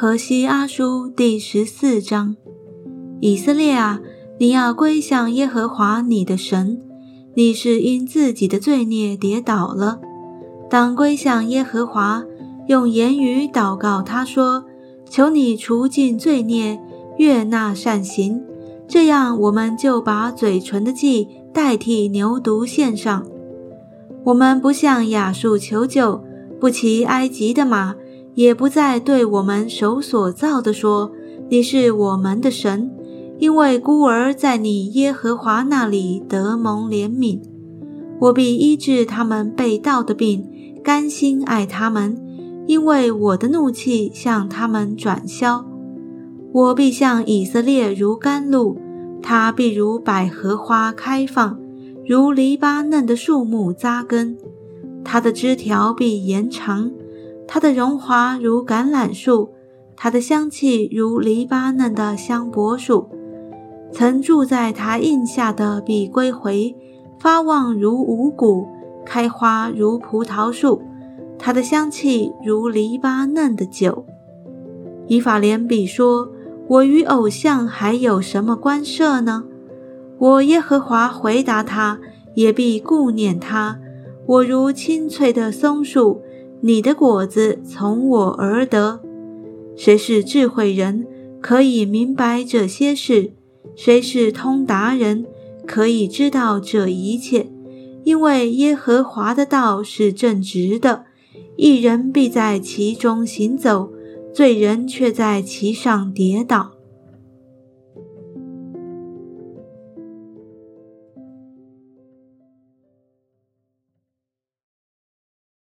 何西阿书第十四章：以色列啊，你要归向耶和华你的神。你是因自己的罪孽跌倒了，当归向耶和华，用言语祷告他说：“求你除尽罪孽，悦纳善行。”这样，我们就把嘴唇的祭代替牛犊献上。我们不向亚述求救，不骑埃及的马，也不再对我们手所造的说：“你是我们的神。”因为孤儿在你耶和华那里得蒙怜悯，我必医治他们被盗的病，甘心爱他们，因为我的怒气向他们转消。我必向以色列如甘露，他必如百合花开放，如黎巴嫩的树木扎根，它的枝条必延长，它的荣华如橄榄树，它的香气如黎巴嫩的香柏树。曾住在他印下的必归回，发旺如五谷，开花如葡萄树，它的香气如黎巴嫩的酒。以法莲比说：“我与偶像还有什么关涉呢？”我耶和华回答他，也必顾念他。我如青翠的松树，你的果子从我而得。谁是智慧人，可以明白这些事？谁是通达人，可以知道这一切？因为耶和华的道是正直的，一人必在其中行走，罪人却在其上跌倒。